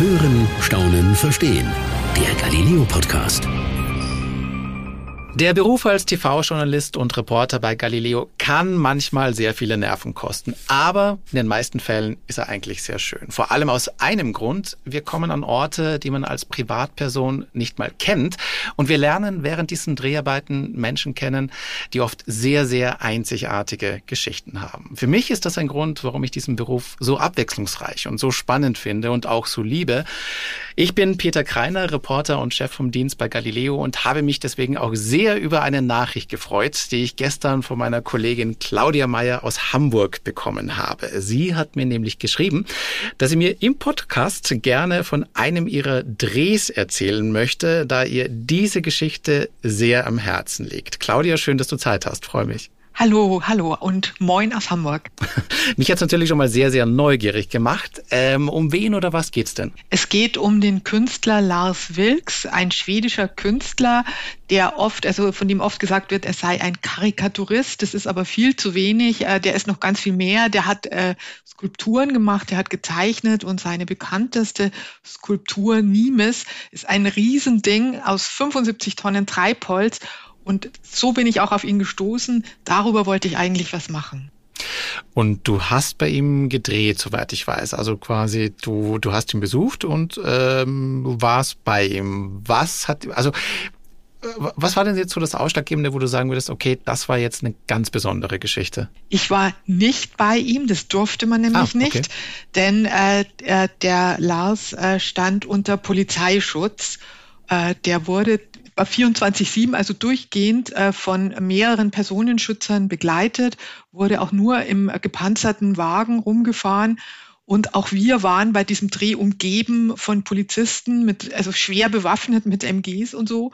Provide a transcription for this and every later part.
Hören, Staunen, Verstehen. Der Galileo Podcast. Der Beruf als TV-Journalist und Reporter bei Galileo kann manchmal sehr viele Nerven kosten, aber in den meisten Fällen ist er eigentlich sehr schön. Vor allem aus einem Grund, wir kommen an Orte, die man als Privatperson nicht mal kennt und wir lernen während diesen Dreharbeiten Menschen kennen, die oft sehr, sehr einzigartige Geschichten haben. Für mich ist das ein Grund, warum ich diesen Beruf so abwechslungsreich und so spannend finde und auch so liebe. Ich bin Peter Kreiner, Reporter und Chef vom Dienst bei Galileo und habe mich deswegen auch sehr sehr über eine Nachricht gefreut, die ich gestern von meiner Kollegin Claudia Meyer aus Hamburg bekommen habe. Sie hat mir nämlich geschrieben, dass sie mir im Podcast gerne von einem ihrer Drehs erzählen möchte, da ihr diese Geschichte sehr am Herzen liegt. Claudia, schön, dass du Zeit hast. Freue mich. Hallo, hallo und moin aus Hamburg. Mich hat's natürlich schon mal sehr, sehr neugierig gemacht. Ähm, um wen oder was geht's denn? Es geht um den Künstler Lars Wilks, ein schwedischer Künstler, der oft, also von dem oft gesagt wird, er sei ein Karikaturist. Das ist aber viel zu wenig. Äh, der ist noch ganz viel mehr. Der hat äh, Skulpturen gemacht, der hat gezeichnet und seine bekannteste Skulptur Nimes ist ein Riesending aus 75 Tonnen Treibholz und so bin ich auch auf ihn gestoßen. Darüber wollte ich eigentlich was machen. Und du hast bei ihm gedreht, soweit ich weiß. Also quasi, du, du hast ihn besucht und ähm, warst bei ihm. Was hat, also äh, was war denn jetzt so das Ausschlaggebende, wo du sagen würdest, okay, das war jetzt eine ganz besondere Geschichte? Ich war nicht bei ihm, das durfte man nämlich ah, okay. nicht, denn äh, der Lars äh, stand unter Polizeischutz. Äh, der wurde 24-7, also durchgehend äh, von mehreren Personenschützern begleitet, wurde auch nur im gepanzerten Wagen rumgefahren. Und auch wir waren bei diesem Dreh umgeben von Polizisten, mit, also schwer bewaffnet mit MGs und so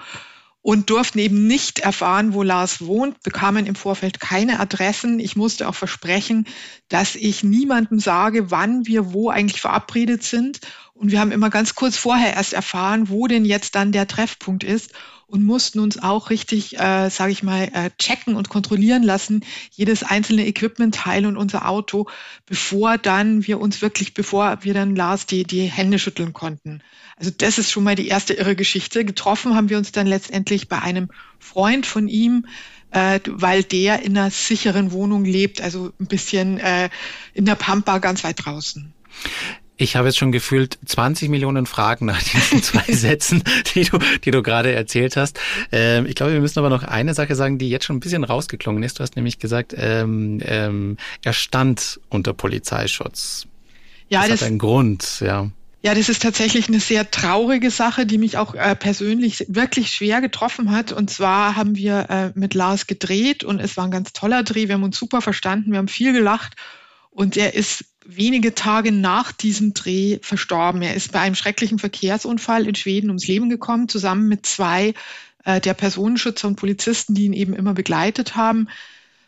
und durften eben nicht erfahren, wo Lars wohnt, bekamen im Vorfeld keine Adressen. Ich musste auch versprechen, dass ich niemandem sage, wann wir wo eigentlich verabredet sind. Und wir haben immer ganz kurz vorher erst erfahren, wo denn jetzt dann der Treffpunkt ist und mussten uns auch richtig, äh, sage ich mal, äh, checken und kontrollieren lassen, jedes einzelne Equipment-Teil und unser Auto, bevor dann wir uns wirklich, bevor wir dann Lars die, die Hände schütteln konnten. Also das ist schon mal die erste irre Geschichte. Getroffen haben wir uns dann letztendlich bei einem Freund von ihm, äh, weil der in einer sicheren Wohnung lebt, also ein bisschen äh, in der Pampa ganz weit draußen. Ich habe jetzt schon gefühlt 20 Millionen Fragen nach diesen zwei Sätzen, die du, die du gerade erzählt hast. Ähm, ich glaube, wir müssen aber noch eine Sache sagen, die jetzt schon ein bisschen rausgeklungen ist. Du hast nämlich gesagt, ähm, ähm, er stand unter Polizeischutz. Ja, das, das hat einen Grund, ja. Ja, das ist tatsächlich eine sehr traurige Sache, die mich auch äh, persönlich wirklich schwer getroffen hat. Und zwar haben wir äh, mit Lars gedreht und es war ein ganz toller Dreh. Wir haben uns super verstanden, wir haben viel gelacht und er ist wenige Tage nach diesem Dreh verstorben. Er ist bei einem schrecklichen Verkehrsunfall in Schweden ums Leben gekommen, zusammen mit zwei äh, der Personenschützer und Polizisten, die ihn eben immer begleitet haben.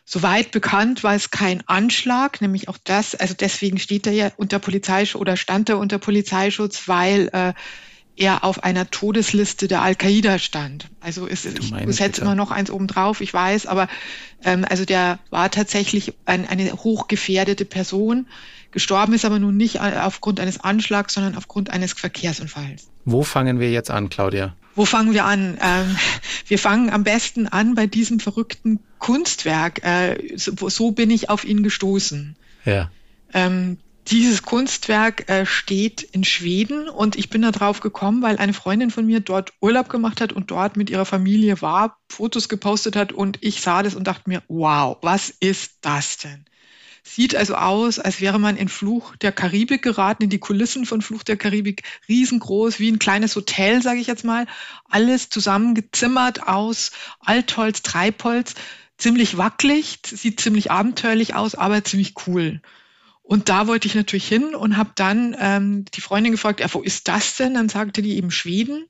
Soweit bekannt war es kein Anschlag, nämlich auch das, also deswegen steht er ja unter Polizeischutz oder stand er unter Polizeischutz, weil äh, er auf einer Todesliste der Al-Qaida stand. Also ist, ich setze immer noch eins oben drauf, ich weiß, aber ähm, also der war tatsächlich ein, eine hochgefährdete Person. Gestorben ist aber nun nicht aufgrund eines Anschlags, sondern aufgrund eines Verkehrsunfalls. Wo fangen wir jetzt an, Claudia? Wo fangen wir an? Ähm, wir fangen am besten an bei diesem verrückten Kunstwerk. Äh, so, so, bin ich auf ihn gestoßen. Ja. Ähm, dieses Kunstwerk äh, steht in Schweden und ich bin da drauf gekommen, weil eine Freundin von mir dort Urlaub gemacht hat und dort mit ihrer Familie war, Fotos gepostet hat und ich sah das und dachte mir, wow, was ist das denn? Sieht also aus, als wäre man in Fluch der Karibik geraten, in die Kulissen von Fluch der Karibik, riesengroß, wie ein kleines Hotel, sage ich jetzt mal. Alles zusammengezimmert aus Altholz, Treibholz, ziemlich wackelig, sieht ziemlich abenteuerlich aus, aber ziemlich cool. Und da wollte ich natürlich hin und habe dann ähm, die Freundin gefragt, ja, wo ist das denn? Dann sagte die eben Schweden.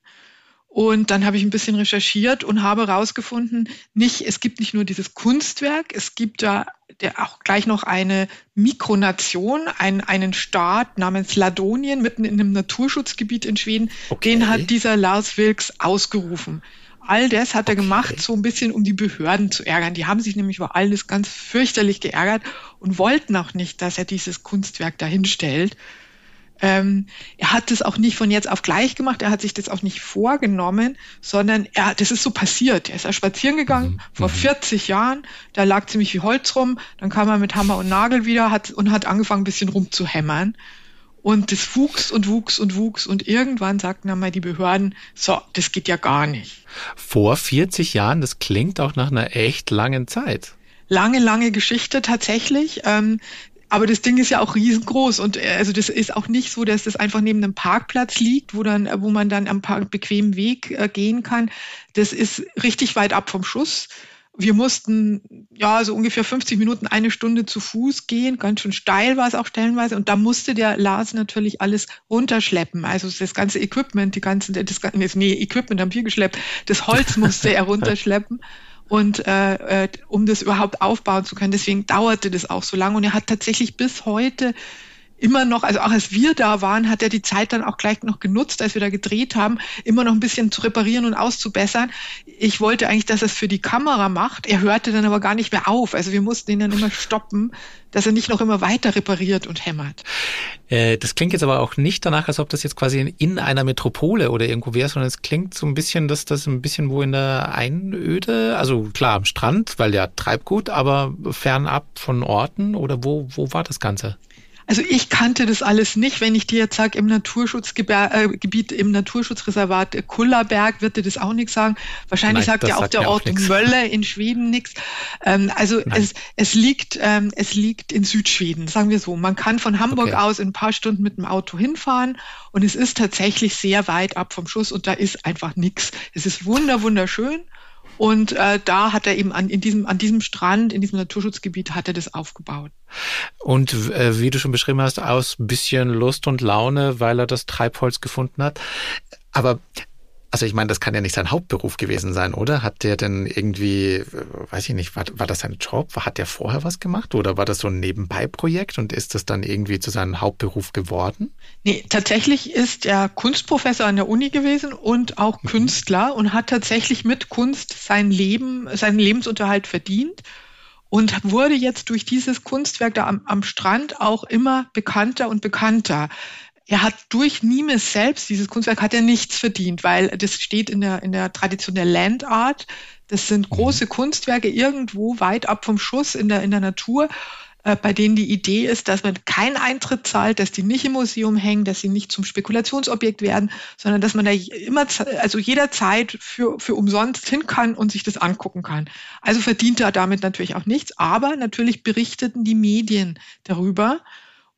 Und dann habe ich ein bisschen recherchiert und habe herausgefunden, nicht, es gibt nicht nur dieses Kunstwerk, es gibt da der auch gleich noch eine Mikronation, ein, einen Staat namens Ladonien mitten in einem Naturschutzgebiet in Schweden. Okay. Den hat dieser Lars Wilks ausgerufen. All das hat er gemacht, so ein bisschen, um die Behörden zu ärgern. Die haben sich nämlich über alles ganz fürchterlich geärgert und wollten auch nicht, dass er dieses Kunstwerk dahin stellt. Ähm, er hat das auch nicht von jetzt auf gleich gemacht, er hat sich das auch nicht vorgenommen, sondern er, das ist so passiert. Er ist da spazieren gegangen mhm. vor 40 mhm. Jahren, da lag ziemlich viel Holz rum, dann kam er mit Hammer und Nagel wieder hat, und hat angefangen, ein bisschen rumzuhämmern. Und das wuchs und wuchs und wuchs und irgendwann sagten dann mal die Behörden, so, das geht ja gar nicht. Vor 40 Jahren, das klingt auch nach einer echt langen Zeit. Lange, lange Geschichte tatsächlich. Ähm, aber das Ding ist ja auch riesengroß und äh, also das ist auch nicht so, dass das einfach neben einem Parkplatz liegt, wo dann, wo man dann am bequemen Weg äh, gehen kann. Das ist richtig weit ab vom Schuss. Wir mussten ja so ungefähr 50 Minuten, eine Stunde zu Fuß gehen. Ganz schön steil war es auch stellenweise. Und da musste der Lars natürlich alles runterschleppen. Also das ganze Equipment, die ganzen, das, nee, Equipment haben wir geschleppt. Das Holz musste er runterschleppen und äh, äh, um das überhaupt aufbauen zu können. Deswegen dauerte das auch so lange und er hat tatsächlich bis heute immer noch, also auch als wir da waren, hat er die Zeit dann auch gleich noch genutzt, als wir da gedreht haben, immer noch ein bisschen zu reparieren und auszubessern. Ich wollte eigentlich, dass er es für die Kamera macht. Er hörte dann aber gar nicht mehr auf. Also wir mussten ihn dann immer stoppen, dass er nicht noch immer weiter repariert und hämmert. Äh, das klingt jetzt aber auch nicht danach, als ob das jetzt quasi in einer Metropole oder irgendwo wäre, sondern es klingt so ein bisschen, dass das ein bisschen wo in der Einöde, also klar am Strand, weil ja Treibgut, aber fernab von Orten oder wo, wo war das Ganze? Also ich kannte das alles nicht. Wenn ich dir jetzt sage, im Naturschutzgebiet, äh, im Naturschutzreservat Kullerberg, wird dir das auch nichts sagen. Wahrscheinlich Nein, sagt ja auch der Ort auch Mölle in Schweden nichts. Ähm, also es, es, liegt, ähm, es liegt in Südschweden, sagen wir so. Man kann von Hamburg okay. aus in ein paar Stunden mit dem Auto hinfahren und es ist tatsächlich sehr weit ab vom Schuss und da ist einfach nichts. Es ist wunder, wunderschön. Und äh, da hat er eben an, in diesem, an diesem Strand, in diesem Naturschutzgebiet, hat er das aufgebaut. Und äh, wie du schon beschrieben hast, aus bisschen Lust und Laune, weil er das Treibholz gefunden hat. Aber also ich meine, das kann ja nicht sein Hauptberuf gewesen sein, oder? Hat der denn irgendwie, weiß ich nicht, war, war das sein Job? Hat der vorher was gemacht oder war das so ein Nebenbei-Projekt und ist das dann irgendwie zu seinem Hauptberuf geworden? Nee, tatsächlich ist er Kunstprofessor an der Uni gewesen und auch mhm. Künstler und hat tatsächlich mit Kunst sein Leben, seinen Lebensunterhalt verdient und wurde jetzt durch dieses Kunstwerk da am, am Strand auch immer bekannter und bekannter er hat durch Nimes selbst, dieses Kunstwerk, hat er nichts verdient, weil das steht in der, in der Tradition der Land Art. Das sind mhm. große Kunstwerke irgendwo weit ab vom Schuss in der, in der Natur, äh, bei denen die Idee ist, dass man keinen Eintritt zahlt, dass die nicht im Museum hängen, dass sie nicht zum Spekulationsobjekt werden, sondern dass man da immer, also jederzeit für, für umsonst hin kann und sich das angucken kann. Also verdient er damit natürlich auch nichts, aber natürlich berichteten die Medien darüber.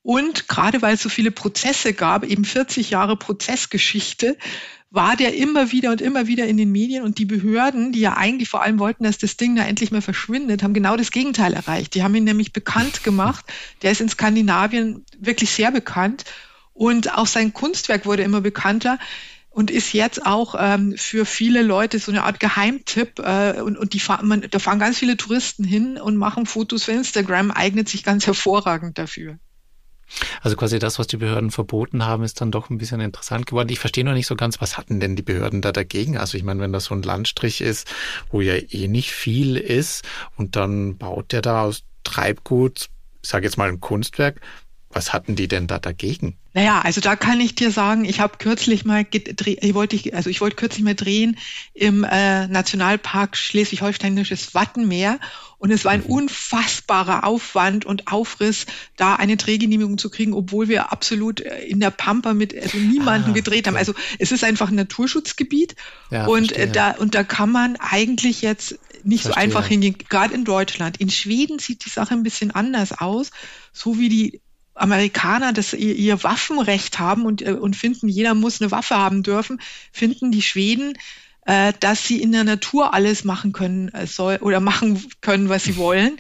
Und gerade weil es so viele Prozesse gab, eben 40 Jahre Prozessgeschichte, war der immer wieder und immer wieder in den Medien und die Behörden, die ja eigentlich vor allem wollten, dass das Ding da endlich mal verschwindet, haben genau das Gegenteil erreicht. Die haben ihn nämlich bekannt gemacht. Der ist in Skandinavien wirklich sehr bekannt und auch sein Kunstwerk wurde immer bekannter und ist jetzt auch ähm, für viele Leute so eine Art Geheimtipp äh, und, und die fahren, man, da fahren ganz viele Touristen hin und machen Fotos für Instagram, eignet sich ganz hervorragend dafür. Also quasi das, was die Behörden verboten haben, ist dann doch ein bisschen interessant geworden. Ich verstehe noch nicht so ganz, was hatten denn die Behörden da dagegen? Also ich meine, wenn das so ein Landstrich ist, wo ja eh nicht viel ist und dann baut der da aus Treibgut, ich sage jetzt mal ein Kunstwerk, was hatten die denn da dagegen? Naja, also da kann ich dir sagen, ich habe kürzlich mal gedreht, ich wollte ich, also ich wollte kürzlich mal drehen im äh, Nationalpark Schleswig-Holsteinisches Wattenmeer und es war ein mhm. unfassbarer Aufwand und Aufriss, da eine Drehgenehmigung zu kriegen, obwohl wir absolut äh, in der Pampa mit also niemanden ah, gedreht haben. Also es ist einfach ein Naturschutzgebiet ja, und äh, da und da kann man eigentlich jetzt nicht verstehe. so einfach hingehen, gerade in Deutschland. In Schweden sieht die Sache ein bisschen anders aus, so wie die Amerikaner das ihr, ihr Waffenrecht haben und, äh, und finden, jeder muss eine Waffe haben dürfen, finden die Schweden, äh, dass sie in der Natur alles machen können äh, soll oder machen können, was sie wollen.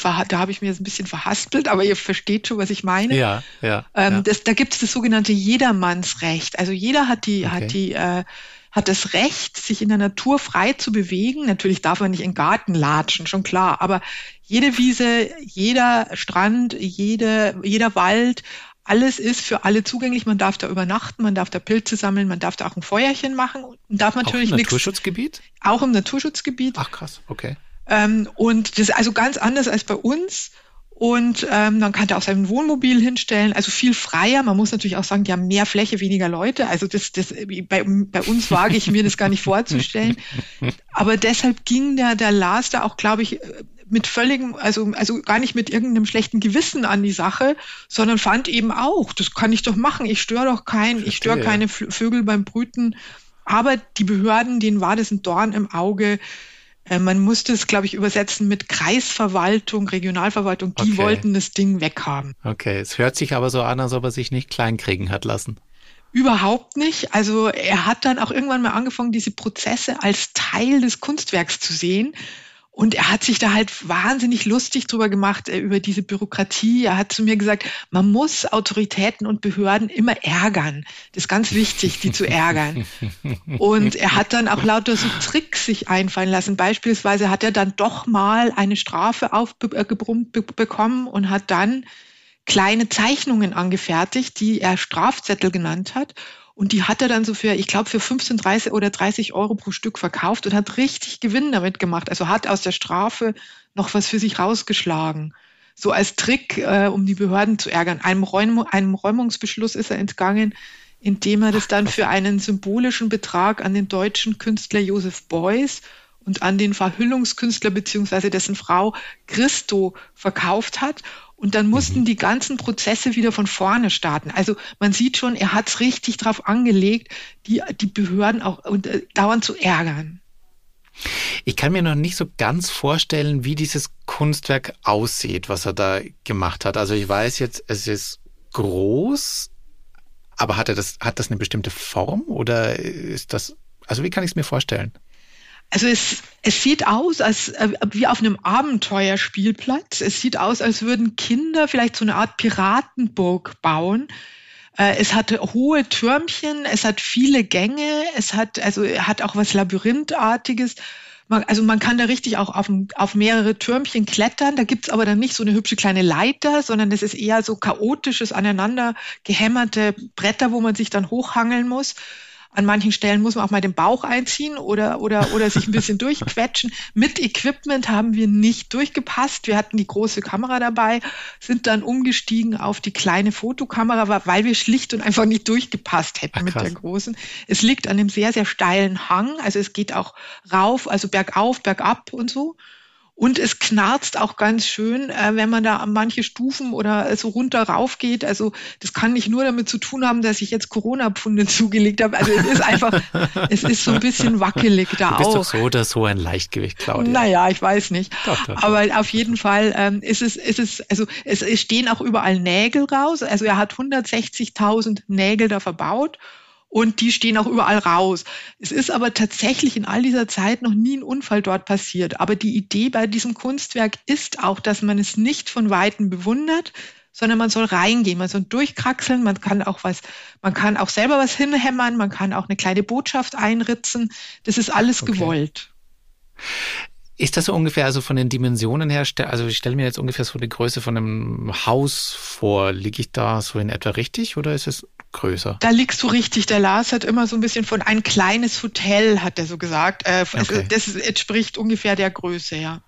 Da habe ich mir jetzt ein bisschen verhaspelt, aber ihr versteht schon, was ich meine. Ja, ja. Ähm, ja. Das, da gibt es das sogenannte Jedermannsrecht. Also jeder hat die, okay. hat die äh, hat das Recht, sich in der Natur frei zu bewegen. Natürlich darf man nicht in den Garten latschen, schon klar. Aber jede Wiese, jeder Strand, jede, jeder Wald, alles ist für alle zugänglich. Man darf da übernachten, man darf da Pilze sammeln, man darf da auch ein Feuerchen machen und darf natürlich auch im Naturschutzgebiet? Auch im Naturschutzgebiet. Ach krass, okay. Ähm, und das ist also ganz anders als bei uns. Und ähm, dann kann er auch sein Wohnmobil hinstellen, also viel freier. Man muss natürlich auch sagen, die haben mehr Fläche, weniger Leute. Also das, das bei, bei uns wage ich mir das gar nicht vorzustellen. Aber deshalb ging der, der Lars da auch, glaube ich, mit völligem, also, also gar nicht mit irgendeinem schlechten Gewissen an die Sache, sondern fand eben auch, das kann ich doch machen, ich störe doch keinen, ich störe keine Vögel beim Brüten. Aber die Behörden, denen war das ein Dorn im Auge. Äh, man musste es, glaube ich, übersetzen mit Kreisverwaltung, Regionalverwaltung. Die okay. wollten das Ding weghaben. Okay, es hört sich aber so an, als ob er sich nicht kleinkriegen hat lassen. Überhaupt nicht. Also er hat dann auch irgendwann mal angefangen, diese Prozesse als Teil des Kunstwerks zu sehen und er hat sich da halt wahnsinnig lustig drüber gemacht, äh, über diese Bürokratie. Er hat zu mir gesagt, man muss Autoritäten und Behörden immer ärgern. Das ist ganz wichtig, die zu ärgern. Und er hat dann auch lauter so Tricks sich einfallen lassen. Beispielsweise hat er dann doch mal eine Strafe aufgebrummt äh, bekommen und hat dann kleine Zeichnungen angefertigt, die er Strafzettel genannt hat. Und die hat er dann so für, ich glaube, für 15, 30 oder 30 Euro pro Stück verkauft und hat richtig Gewinn damit gemacht. Also hat aus der Strafe noch was für sich rausgeschlagen. So als Trick, äh, um die Behörden zu ärgern. Einem, Räum, einem Räumungsbeschluss ist er entgangen, indem er das dann für einen symbolischen Betrag an den deutschen Künstler Josef Beuys und an den Verhüllungskünstler beziehungsweise dessen Frau Christo verkauft hat. Und dann mussten mhm. die ganzen Prozesse wieder von vorne starten. Also man sieht schon, er hat es richtig darauf angelegt, die, die Behörden auch und, äh, dauernd zu ärgern. Ich kann mir noch nicht so ganz vorstellen, wie dieses Kunstwerk aussieht, was er da gemacht hat. Also ich weiß jetzt, es ist groß, aber hat er das, hat das eine bestimmte Form oder ist das, also wie kann ich es mir vorstellen? Also es, es sieht aus als äh, wie auf einem Abenteuerspielplatz. Es sieht aus, als würden Kinder vielleicht so eine Art Piratenburg bauen. Äh, es hat hohe Türmchen, es hat viele Gänge, es hat also hat auch was Labyrinthartiges. Man, also man kann da richtig auch auf, auf mehrere Türmchen klettern. Da gibt's aber dann nicht so eine hübsche kleine Leiter, sondern es ist eher so chaotisches, aneinander gehämmerte Bretter, wo man sich dann hochhangeln muss. An manchen Stellen muss man auch mal den Bauch einziehen oder, oder, oder sich ein bisschen durchquetschen. Mit Equipment haben wir nicht durchgepasst. Wir hatten die große Kamera dabei, sind dann umgestiegen auf die kleine Fotokamera, weil wir schlicht und einfach nicht durchgepasst hätten Ach, mit der großen. Es liegt an einem sehr, sehr steilen Hang. Also es geht auch rauf, also bergauf, bergab und so. Und es knarzt auch ganz schön, äh, wenn man da an manche Stufen oder so runter rauf geht. Also das kann nicht nur damit zu tun haben, dass ich jetzt Corona-Pfunde zugelegt habe. Also es ist einfach, es ist so ein bisschen wackelig da du bist auch. Doch so oder so ein Leichtgewicht, Claudia. Naja, ich weiß nicht. Doch, doch, Aber auf jeden Fall ähm, ist es, ist es, also es, es stehen auch überall Nägel raus. Also er hat 160.000 Nägel da verbaut und die stehen auch überall raus. Es ist aber tatsächlich in all dieser Zeit noch nie ein Unfall dort passiert. Aber die Idee bei diesem Kunstwerk ist auch, dass man es nicht von Weitem bewundert, sondern man soll reingehen, man soll durchkraxeln, man kann auch was, man kann auch selber was hinhämmern, man kann auch eine kleine Botschaft einritzen. Das ist alles okay. gewollt. Ist das so ungefähr, also von den Dimensionen her, also ich stelle mir jetzt ungefähr so die Größe von einem Haus vor. Liege ich da so in etwa richtig oder ist es größer? Da liegst du richtig. Der Lars hat immer so ein bisschen von ein kleines Hotel, hat er so gesagt. Äh, okay. Das entspricht ungefähr der Größe, ja.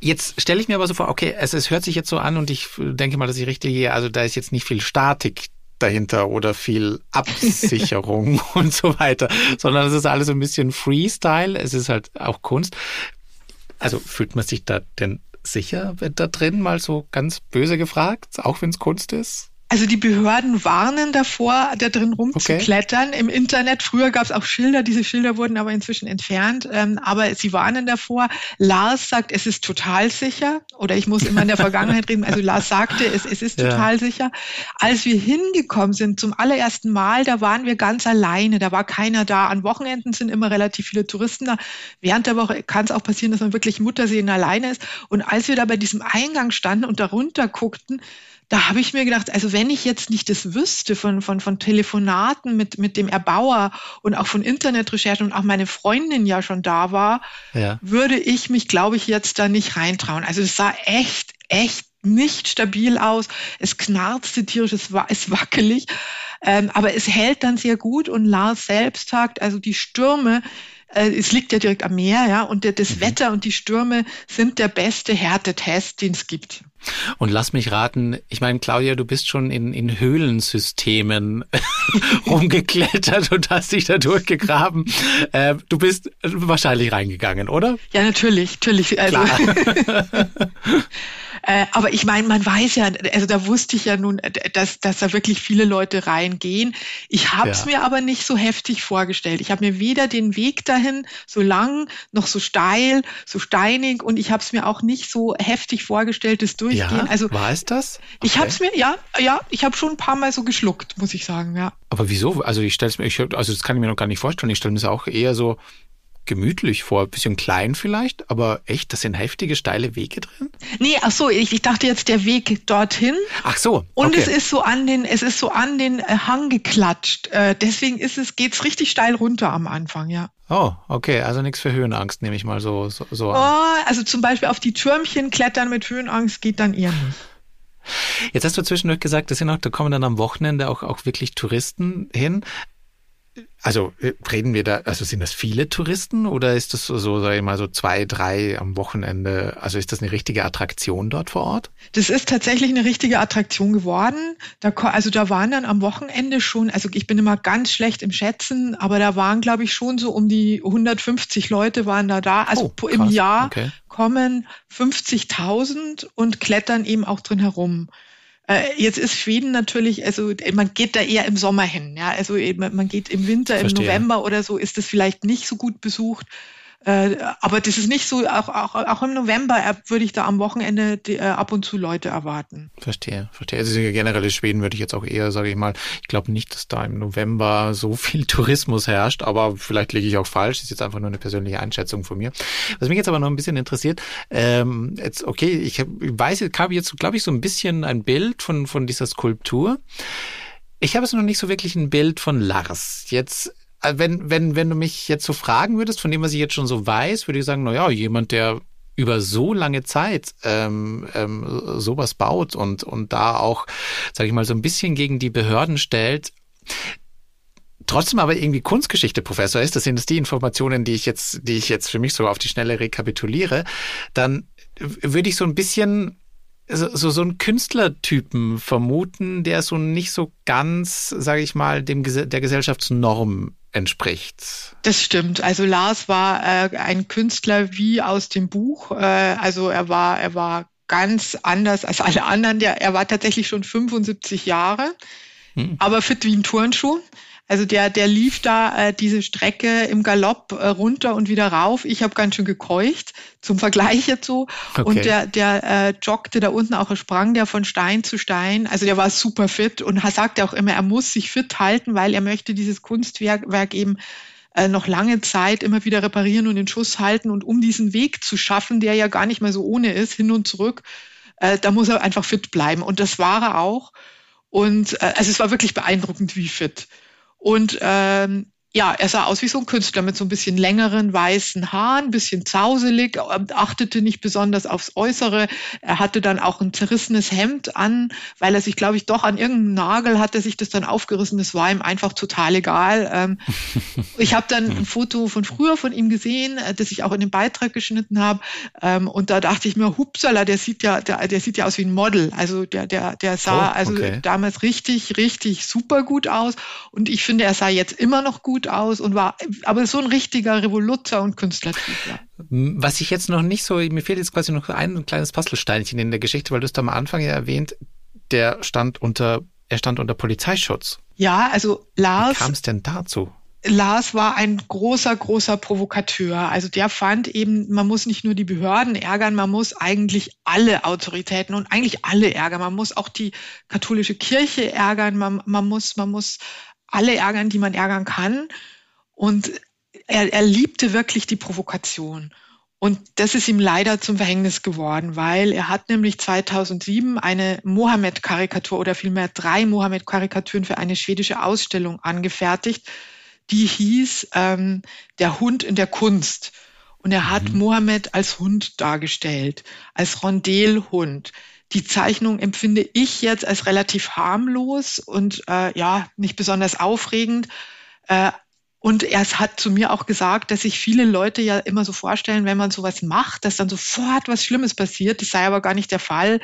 Jetzt stelle ich mir aber so vor, okay, es, es hört sich jetzt so an und ich denke mal, dass ich richtig gehe, also da ist jetzt nicht viel Statik dahinter oder viel Absicherung und so weiter, sondern es ist alles ein bisschen Freestyle, es ist halt auch Kunst. Also fühlt man sich da denn sicher da drin, mal so ganz böse gefragt, auch wenn es Kunst ist? Also die Behörden warnen davor, da drin rumzuklettern. Okay. Im Internet, früher gab es auch Schilder, diese Schilder wurden aber inzwischen entfernt, ähm, aber sie warnen davor. Lars sagt, es ist total sicher, oder ich muss immer in der Vergangenheit reden, also Lars sagte, es, es ist total ja. sicher. Als wir hingekommen sind zum allerersten Mal, da waren wir ganz alleine, da war keiner da. An Wochenenden sind immer relativ viele Touristen da. Während der Woche kann es auch passieren, dass man wirklich Mutterseen alleine ist. Und als wir da bei diesem Eingang standen und darunter guckten, da habe ich mir gedacht, also wenn ich jetzt nicht das wüsste von, von, von Telefonaten mit, mit dem Erbauer und auch von Internetrecherchen und auch meine Freundin ja schon da war, ja. würde ich mich, glaube ich, jetzt da nicht reintrauen. Also es sah echt, echt nicht stabil aus. Es knarzte tierisch, es war, es wackelig. Ähm, aber es hält dann sehr gut und Lars selbst sagt, also die Stürme, es liegt ja direkt am Meer, ja, und das mhm. Wetter und die Stürme sind der beste Härtetest, den es gibt. Und lass mich raten, ich meine, Claudia, du bist schon in, in Höhlensystemen rumgeklettert und hast dich da durchgegraben. Äh, du bist wahrscheinlich reingegangen, oder? Ja, natürlich, natürlich. Also, Äh, aber ich meine, man weiß ja, also da wusste ich ja nun, dass, dass da wirklich viele Leute reingehen. Ich habe es ja. mir aber nicht so heftig vorgestellt. Ich habe mir weder den Weg dahin so lang, noch so steil, so steinig und ich habe es mir auch nicht so heftig vorgestellt, das Durchgehen. Ja, also war es das? Okay. Ich habe es mir, ja, ja, ich habe schon ein paar Mal so geschluckt, muss ich sagen, ja. Aber wieso? Also ich stelle es mir, ich, also das kann ich mir noch gar nicht vorstellen. Ich stelle mir das auch eher so gemütlich vor. Bisschen klein vielleicht, aber echt, das sind heftige, steile Wege drin? Nee, ach so, ich, ich dachte jetzt der Weg dorthin. Ach so. Okay. Und es ist so an den, es ist so an den äh, Hang geklatscht. Äh, deswegen ist es, geht's richtig steil runter am Anfang, ja. Oh, okay, also nichts für Höhenangst, nehme ich mal so, so, so Oh, also zum Beispiel auf die Türmchen klettern mit Höhenangst geht dann eher nicht. Jetzt hast du zwischendurch gesagt, das sind auch, da kommen dann am Wochenende auch, auch wirklich Touristen hin. Also äh, reden wir da, also sind das viele Touristen oder ist das so, sag ich mal, so zwei, drei am Wochenende? Also ist das eine richtige Attraktion dort vor Ort? Das ist tatsächlich eine richtige Attraktion geworden. Da, also da waren dann am Wochenende schon, also ich bin immer ganz schlecht im Schätzen, aber da waren, glaube ich, schon so um die 150 Leute waren da da. Also oh, im Jahr okay. kommen 50.000 und klettern eben auch drin herum. Äh, jetzt ist Schweden natürlich, also man geht da eher im Sommer hin. Ja, also man geht im Winter, Verstehe. im November oder so ist es vielleicht nicht so gut besucht. Äh, aber das ist nicht so, auch, auch, auch im November äh, würde ich da am Wochenende die, äh, ab und zu Leute erwarten. Verstehe, verstehe. Also generell in Schweden würde ich jetzt auch eher, sage ich mal, ich glaube nicht, dass da im November so viel Tourismus herrscht, aber vielleicht liege ich auch falsch. Ist jetzt einfach nur eine persönliche Einschätzung von mir. Was mich jetzt aber noch ein bisschen interessiert, ähm, jetzt, okay, ich, hab, ich weiß, ich habe jetzt, glaube ich, so ein bisschen ein Bild von, von dieser Skulptur. Ich habe es noch nicht so wirklich ein Bild von Lars. Jetzt wenn, wenn, wenn du mich jetzt so fragen würdest, von dem, was ich jetzt schon so weiß, würde ich sagen, na ja, jemand, der über so lange Zeit ähm, ähm, sowas baut und, und da auch, sage ich mal, so ein bisschen gegen die Behörden stellt, trotzdem aber irgendwie Kunstgeschichte-Professor ist, das sind jetzt die Informationen, die ich jetzt, die ich jetzt für mich so auf die Schnelle rekapituliere, dann würde ich so ein bisschen so, so, so einen Künstlertypen vermuten, der so nicht so ganz, sage ich mal, dem der Gesellschaftsnorm entspricht. Das stimmt. Also Lars war äh, ein Künstler wie aus dem Buch. Äh, also er war, er war ganz anders als alle anderen. Der, er war tatsächlich schon 75 Jahre, hm. aber fit wie ein Turnschuh. Also der, der lief da äh, diese Strecke im Galopp äh, runter und wieder rauf. Ich habe ganz schön gekeucht, zum Vergleich jetzt so. Okay. Und der, der äh, joggte da unten auch, sprang der von Stein zu Stein. Also der war super fit und sagte auch immer, er muss sich fit halten, weil er möchte dieses Kunstwerk Werk eben äh, noch lange Zeit immer wieder reparieren und in Schuss halten. Und um diesen Weg zu schaffen, der ja gar nicht mehr so ohne ist, hin und zurück, äh, da muss er einfach fit bleiben. Und das war er auch. Und äh, also es war wirklich beeindruckend, wie fit. Und ähm, ja, er sah aus wie so ein Künstler mit so ein bisschen längeren weißen Haaren, bisschen zauselig, ähm, achtete nicht besonders aufs Äußere. Er hatte dann auch ein zerrissenes Hemd an, weil er sich, glaube ich, doch an irgendeinem Nagel hat er sich das dann aufgerissen. Das war ihm einfach total egal. Ähm, ich habe dann ein Foto von früher von ihm gesehen, äh, das ich auch in den Beitrag geschnitten habe. Ähm, und da dachte ich mir, hupsala, der sieht ja, der, der sieht ja aus wie ein Model. Also der, der, der sah oh, okay. also damals richtig, richtig super gut aus. Und ich finde, er sah jetzt immer noch gut gut aus und war aber so ein richtiger Revoluzer und Künstlertyp. Ja. Was ich jetzt noch nicht so, mir fehlt jetzt quasi noch ein kleines Puzzlesteinchen in der Geschichte, weil du es da am Anfang ja erwähnt, der stand unter, er stand unter Polizeischutz. Ja, also Lars. Wie kam es denn dazu? Lars war ein großer, großer Provokateur. Also der fand eben, man muss nicht nur die Behörden ärgern, man muss eigentlich alle Autoritäten und eigentlich alle ärgern. Man muss auch die katholische Kirche ärgern. Man, man muss, man muss alle ärgern, die man ärgern kann. Und er, er liebte wirklich die Provokation. Und das ist ihm leider zum Verhängnis geworden, weil er hat nämlich 2007 eine Mohammed-Karikatur oder vielmehr drei Mohammed-Karikaturen für eine schwedische Ausstellung angefertigt, die hieß ähm, Der Hund in der Kunst. Und er hat mhm. Mohammed als Hund dargestellt, als Rondelhund die Zeichnung empfinde ich jetzt als relativ harmlos und äh, ja, nicht besonders aufregend. Äh, Und er hat zu mir auch gesagt, dass sich viele Leute ja immer so vorstellen, wenn man sowas macht, dass dann sofort was Schlimmes passiert. Das sei aber gar nicht der Fall.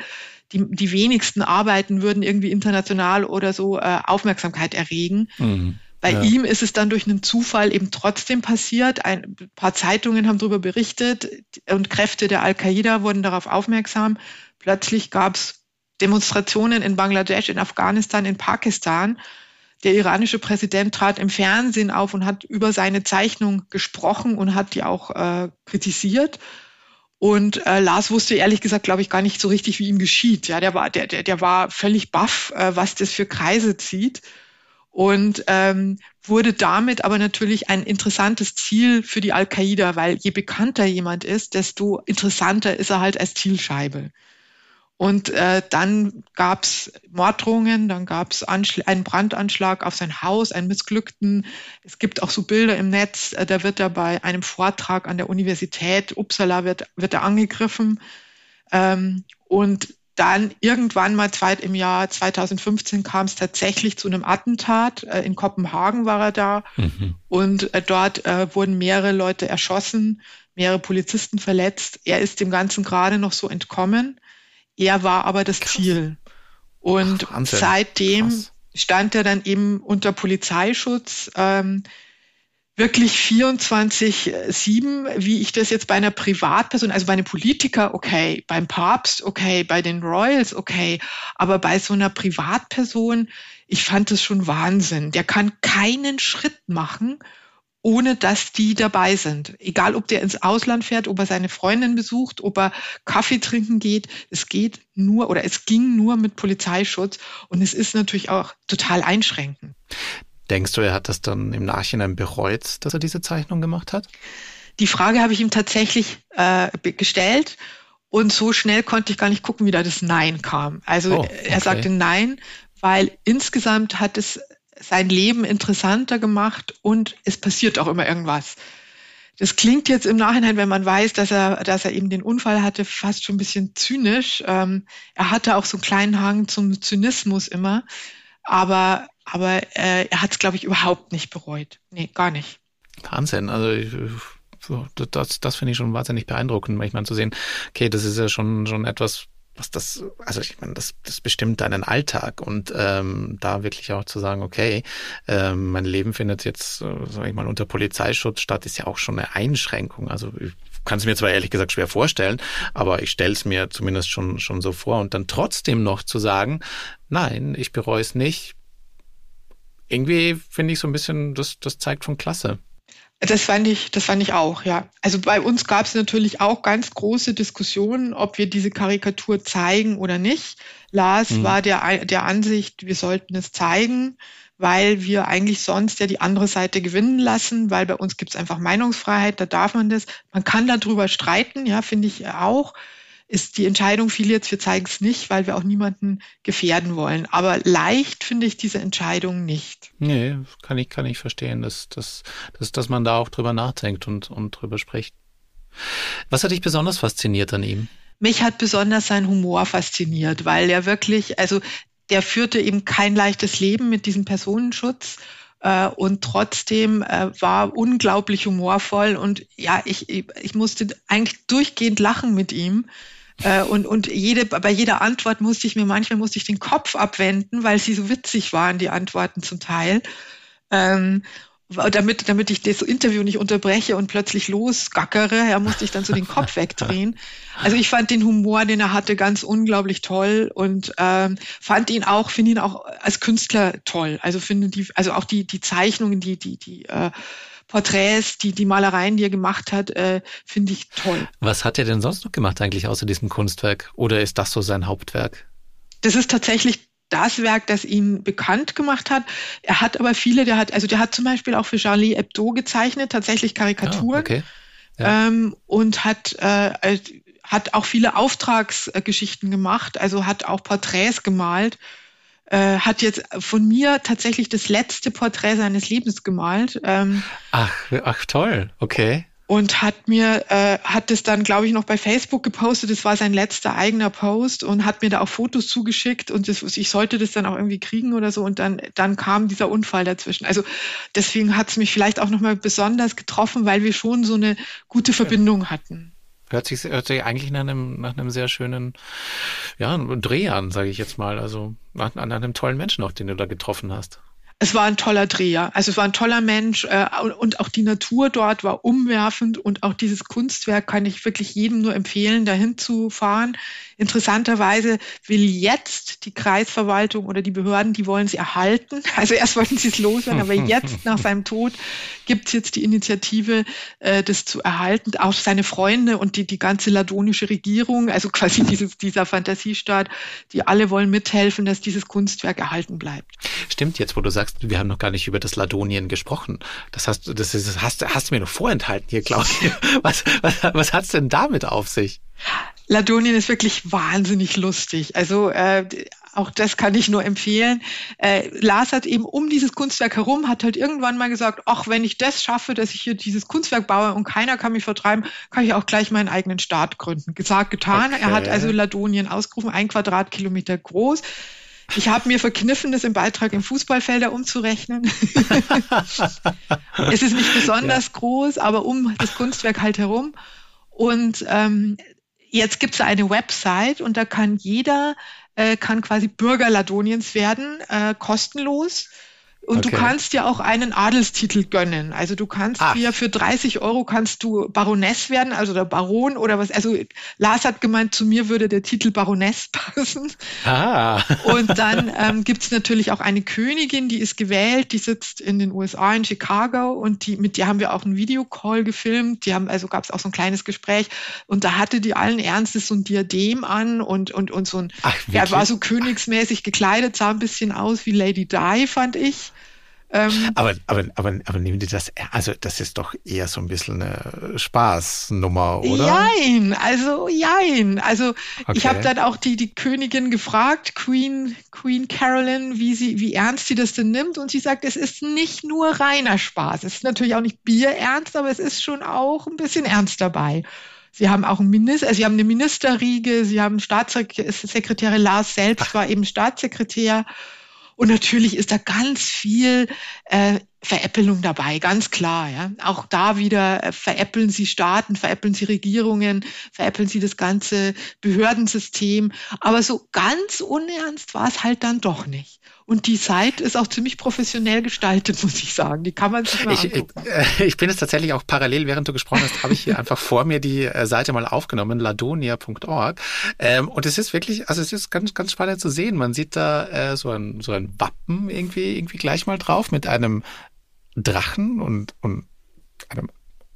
Die, die wenigsten Arbeiten würden irgendwie international oder so äh, Aufmerksamkeit erregen. Mhm. Bei ja. ihm ist es dann durch einen Zufall eben trotzdem passiert. Ein paar Zeitungen haben darüber berichtet und Kräfte der Al-Qaida wurden darauf aufmerksam. Plötzlich gab es Demonstrationen in Bangladesch, in Afghanistan, in Pakistan der iranische Präsident trat im Fernsehen auf und hat über seine Zeichnung gesprochen und hat die auch äh, kritisiert. Und äh, Lars wusste ehrlich gesagt, glaube ich, gar nicht so richtig, wie ihm geschieht. Ja, der war, der, der, der war völlig baff, äh, was das für Kreise zieht. Und ähm, wurde damit aber natürlich ein interessantes Ziel für die Al-Qaida, weil je bekannter jemand ist, desto interessanter ist er halt als Zielscheibe. Und äh, dann gab es Morddrohungen, dann gab es einen Brandanschlag auf sein Haus, einen missglückten. Es gibt auch so Bilder im Netz, äh, da wird er bei einem Vortrag an der Universität Uppsala wird, wird er angegriffen. Ähm, und dann irgendwann mal zweit, im Jahr 2015 kam es tatsächlich zu einem Attentat. Äh, in Kopenhagen war er da mhm. und äh, dort äh, wurden mehrere Leute erschossen, mehrere Polizisten verletzt. Er ist dem Ganzen gerade noch so entkommen. Er war aber das Krass. Ziel. Und Ach, seitdem Krass. stand er dann eben unter Polizeischutz. Ähm, wirklich 24-7, wie ich das jetzt bei einer Privatperson, also bei einem Politiker, okay, beim Papst, okay, bei den Royals, okay, aber bei so einer Privatperson, ich fand das schon Wahnsinn. Der kann keinen Schritt machen, ohne dass die dabei sind. Egal, ob der ins Ausland fährt, ob er seine Freundin besucht, ob er Kaffee trinken geht. Es geht nur oder es ging nur mit Polizeischutz und es ist natürlich auch total einschränkend. Denkst du, er hat das dann im Nachhinein bereut, dass er diese Zeichnung gemacht hat? Die Frage habe ich ihm tatsächlich äh, gestellt und so schnell konnte ich gar nicht gucken, wie da das Nein kam. Also oh, okay. er sagte Nein, weil insgesamt hat es sein Leben interessanter gemacht und es passiert auch immer irgendwas. Das klingt jetzt im Nachhinein, wenn man weiß, dass er, dass er eben den Unfall hatte, fast schon ein bisschen zynisch. Ähm, er hatte auch so einen kleinen Hang zum Zynismus immer, aber, aber äh, er hat es, glaube ich, überhaupt nicht bereut. Nee, gar nicht. Wahnsinn. Also ich, das, das finde ich schon wahnsinnig beeindruckend, manchmal zu sehen, okay, das ist ja schon, schon etwas, was das, also ich meine, das, das bestimmt deinen Alltag und ähm, da wirklich auch zu sagen, okay, ähm, mein Leben findet jetzt, äh, ich mal, unter Polizeischutz statt, ist ja auch schon eine Einschränkung. Also ich kann es mir zwar ehrlich gesagt schwer vorstellen, aber ich stelle es mir zumindest schon, schon so vor und dann trotzdem noch zu sagen, nein, ich bereue es nicht. Irgendwie finde ich so ein bisschen, das, das zeigt von Klasse. Das fand ich, das fand ich auch, ja. Also bei uns gab es natürlich auch ganz große Diskussionen, ob wir diese Karikatur zeigen oder nicht. Lars mhm. war der, der Ansicht, wir sollten es zeigen, weil wir eigentlich sonst ja die andere Seite gewinnen lassen, weil bei uns gibt es einfach Meinungsfreiheit, da darf man das. Man kann darüber streiten, ja, finde ich auch ist die Entscheidung fiel jetzt, wir zeigen es nicht, weil wir auch niemanden gefährden wollen. Aber leicht finde ich diese Entscheidung nicht. Nee, kann ich, kann ich verstehen, dass, dass, dass, dass man da auch drüber nachdenkt und, und drüber spricht. Was hat dich besonders fasziniert an ihm? Mich hat besonders sein Humor fasziniert, weil er wirklich, also der führte eben kein leichtes Leben mit diesem Personenschutz äh, und trotzdem äh, war unglaublich humorvoll und ja, ich, ich musste eigentlich durchgehend lachen mit ihm. Äh, und, und jede, bei jeder Antwort musste ich mir, manchmal musste ich den Kopf abwenden, weil sie so witzig waren, die Antworten zum Teil. Ähm, damit, damit ich das Interview nicht unterbreche und plötzlich losgackere, ja, musste ich dann so den Kopf wegdrehen. Also ich fand den Humor, den er hatte, ganz unglaublich toll und ähm, fand ihn auch, finde ihn auch als Künstler toll. Also finde die, also auch die die Zeichnungen, die die die äh, Porträts, die, die Malereien, die er gemacht hat, äh, finde ich toll. Was hat er denn sonst noch gemacht eigentlich außer diesem Kunstwerk? Oder ist das so sein Hauptwerk? Das ist tatsächlich das Werk, das ihn bekannt gemacht hat. Er hat aber viele, der hat, also der hat zum Beispiel auch für Charlie Hebdo gezeichnet, tatsächlich Karikaturen. Ah, okay. Ja. Ähm, und hat, äh, hat auch viele Auftragsgeschichten gemacht, also hat auch Porträts gemalt äh, hat jetzt von mir tatsächlich das letzte Porträt seines Lebens gemalt. Ähm, ach, ach toll, okay. Und hat mir, äh, hat das dann, glaube ich, noch bei Facebook gepostet. Das war sein letzter eigener Post und hat mir da auch Fotos zugeschickt und das, ich sollte das dann auch irgendwie kriegen oder so. Und dann, dann kam dieser Unfall dazwischen. Also deswegen hat es mich vielleicht auch nochmal besonders getroffen, weil wir schon so eine gute Verbindung hatten. Hört sich, hört sich eigentlich nach einem, nach einem sehr schönen ja, Dreh an, sage ich jetzt mal. Also nach, an einem tollen Menschen auch, den du da getroffen hast es war ein toller Dreher. Also es war ein toller Mensch äh, und auch die Natur dort war umwerfend und auch dieses Kunstwerk kann ich wirklich jedem nur empfehlen, dahin zu fahren. Interessanterweise will jetzt die Kreisverwaltung oder die Behörden, die wollen sie erhalten. Also erst wollten sie es loswerden, aber jetzt nach seinem Tod gibt es jetzt die Initiative, äh, das zu erhalten. Auch seine Freunde und die, die ganze ladonische Regierung, also quasi dieses, dieser Fantasiestaat, die alle wollen mithelfen, dass dieses Kunstwerk erhalten bleibt. Stimmt jetzt, wo du sagst, wir haben noch gar nicht über das Ladonien gesprochen. Das hast, das ist, das hast, hast du mir noch vorenthalten hier, Claudia. Was, was, was hat's denn damit auf sich? Ladonien ist wirklich wahnsinnig lustig. Also äh, auch das kann ich nur empfehlen. Äh, Lars hat eben um dieses Kunstwerk herum, hat halt irgendwann mal gesagt, ach, wenn ich das schaffe, dass ich hier dieses Kunstwerk baue und keiner kann mich vertreiben, kann ich auch gleich meinen eigenen Staat gründen. Gesagt, getan. Okay. Er hat also Ladonien ausgerufen, ein Quadratkilometer groß. Ich habe mir verkniffen, das im Beitrag in Fußballfelder umzurechnen. es ist nicht besonders ja. groß, aber um das Kunstwerk halt herum. Und ähm, jetzt gibt es eine Website und da kann jeder, äh, kann quasi Bürger Ladoniens werden, äh, kostenlos. Und okay. du kannst dir auch einen Adelstitel gönnen. Also du kannst Ach. dir für 30 Euro kannst du Baroness werden, also der Baron oder was. Also Lars hat gemeint, zu mir würde der Titel Baroness passen. Ah. Und dann ähm, gibt natürlich auch eine Königin, die ist gewählt, die sitzt in den USA in Chicago und die, mit der haben wir auch einen Videocall gefilmt. Die haben, also gab es auch so ein kleines Gespräch und da hatte die allen Ernstes so ein Diadem an und, und, und so ein, Ach, er war so königsmäßig gekleidet, sah ein bisschen aus wie Lady Di, fand ich. Ähm, aber, aber, aber, aber nehmen die das, also das ist doch eher so ein bisschen eine Spaßnummer, oder? Jein, also jein. Also okay. ich habe dann auch die, die Königin gefragt, Queen, Queen Carolyn, wie sie, wie ernst sie das denn nimmt. Und sie sagt, es ist nicht nur reiner Spaß. Es ist natürlich auch nicht bierernst, aber es ist schon auch ein bisschen ernst dabei. Sie haben auch einen Minister, also sie haben eine Ministerriege, sie haben Staatssekretär Lars selbst Ach. war eben Staatssekretär. Und natürlich ist da ganz viel äh, Veräppelung dabei, ganz klar. Ja. Auch da wieder äh, veräppeln sie Staaten, veräppeln sie Regierungen, veräppeln sie das ganze Behördensystem. Aber so ganz unernst war es halt dann doch nicht. Und die Seite ist auch ziemlich professionell gestaltet, muss ich sagen. Die kann man sich mal ich, angucken. Ich, äh, ich bin jetzt tatsächlich auch parallel, während du gesprochen hast, habe ich hier einfach vor mir die äh, Seite mal aufgenommen, ladonia.org. Ähm, und es ist wirklich, also es ist ganz, ganz spannend zu sehen. Man sieht da äh, so, ein, so ein Wappen irgendwie, irgendwie gleich mal drauf mit einem Drachen und, und einem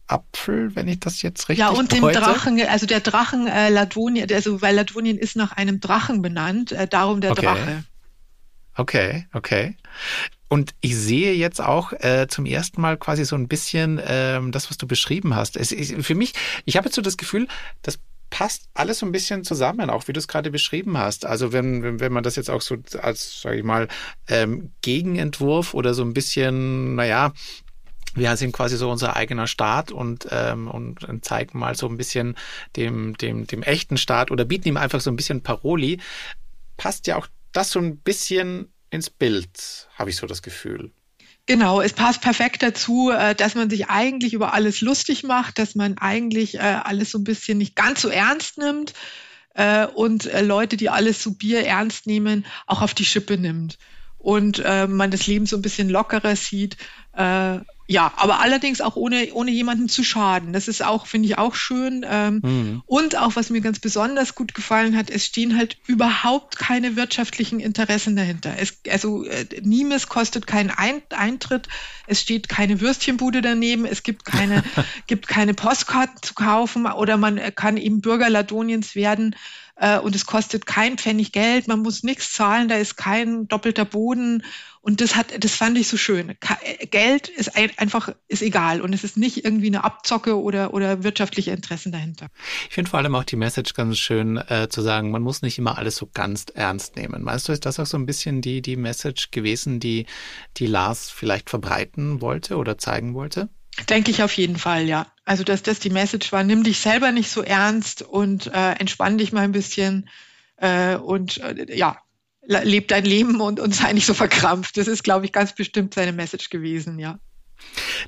Apfel, wenn ich das jetzt richtig Ja, und dem Drachen, also der Drachen äh, Ladonien, also weil Ladonien ist nach einem Drachen benannt, äh, darum der okay. Drache. Okay, okay. Und ich sehe jetzt auch äh, zum ersten Mal quasi so ein bisschen ähm, das, was du beschrieben hast. Es ist für mich, ich habe jetzt so das Gefühl, das passt alles so ein bisschen zusammen, auch wie du es gerade beschrieben hast. Also wenn, wenn, wenn man das jetzt auch so als, sage ich mal, ähm, Gegenentwurf oder so ein bisschen, naja, wir sind quasi so unser eigener Staat und, ähm, und zeigen mal so ein bisschen dem, dem, dem echten Staat oder bieten ihm einfach so ein bisschen Paroli. Passt ja auch das so ein bisschen ins Bild, habe ich so das Gefühl. Genau, es passt perfekt dazu, äh, dass man sich eigentlich über alles lustig macht, dass man eigentlich äh, alles so ein bisschen nicht ganz so ernst nimmt äh, und Leute, die alles so Bier ernst nehmen, auch auf die Schippe nimmt. Und man das Leben so ein bisschen lockerer sieht ja, aber allerdings auch ohne, ohne jemanden zu schaden. Das ist auch, finde ich, auch schön. Ähm, mhm. Und auch, was mir ganz besonders gut gefallen hat, es stehen halt überhaupt keine wirtschaftlichen Interessen dahinter. Es, also äh, Niemes kostet keinen Ein Eintritt, es steht keine Würstchenbude daneben, es gibt keine, gibt keine Postkarten zu kaufen oder man kann eben Bürger Ladoniens werden äh, und es kostet kein Pfennig Geld, man muss nichts zahlen, da ist kein doppelter Boden und das hat, das fand ich so schön. Geld ist einfach, ist egal und es ist nicht irgendwie eine Abzocke oder, oder wirtschaftliche Interessen dahinter. Ich finde vor allem auch die Message ganz schön äh, zu sagen, man muss nicht immer alles so ganz ernst nehmen. Meinst du, ist das auch so ein bisschen die, die Message gewesen, die, die Lars vielleicht verbreiten wollte oder zeigen wollte? Denke ich auf jeden Fall, ja. Also, dass das die Message war, nimm dich selber nicht so ernst und äh, entspann dich mal ein bisschen äh, und äh, ja, leb dein Leben und, und sei nicht so verkrampft. Das ist, glaube ich, ganz bestimmt seine Message gewesen, ja.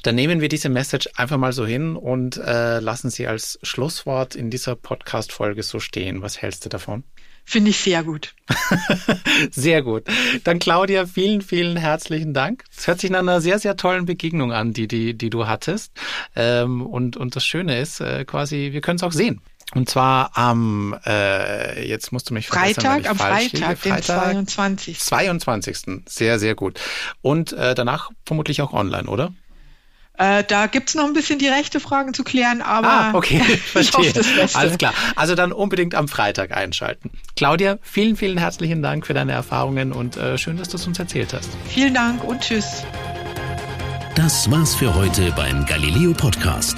Dann nehmen wir diese Message einfach mal so hin und äh, lassen sie als Schlusswort in dieser Podcast-Folge so stehen. Was hältst du davon? Finde ich sehr gut. sehr gut. Dann Claudia, vielen, vielen herzlichen Dank. Es hört sich nach einer sehr, sehr tollen Begegnung an, die, die, die du hattest. Ähm, und, und das Schöne ist äh, quasi, wir können es auch sehen. Und zwar am, äh, jetzt musst du mich Freitag, am Freitag, Freitag, den 22. 22. Sehr, sehr gut. Und äh, danach vermutlich auch online, oder? Äh, da gibt's noch ein bisschen die rechte Fragen zu klären, aber ah, okay, verstehe. ich hoffe, das Alles klar. Also dann unbedingt am Freitag einschalten. Claudia, vielen, vielen herzlichen Dank für deine Erfahrungen und äh, schön, dass du es uns erzählt hast. Vielen Dank und tschüss. Das war's für heute beim Galileo Podcast.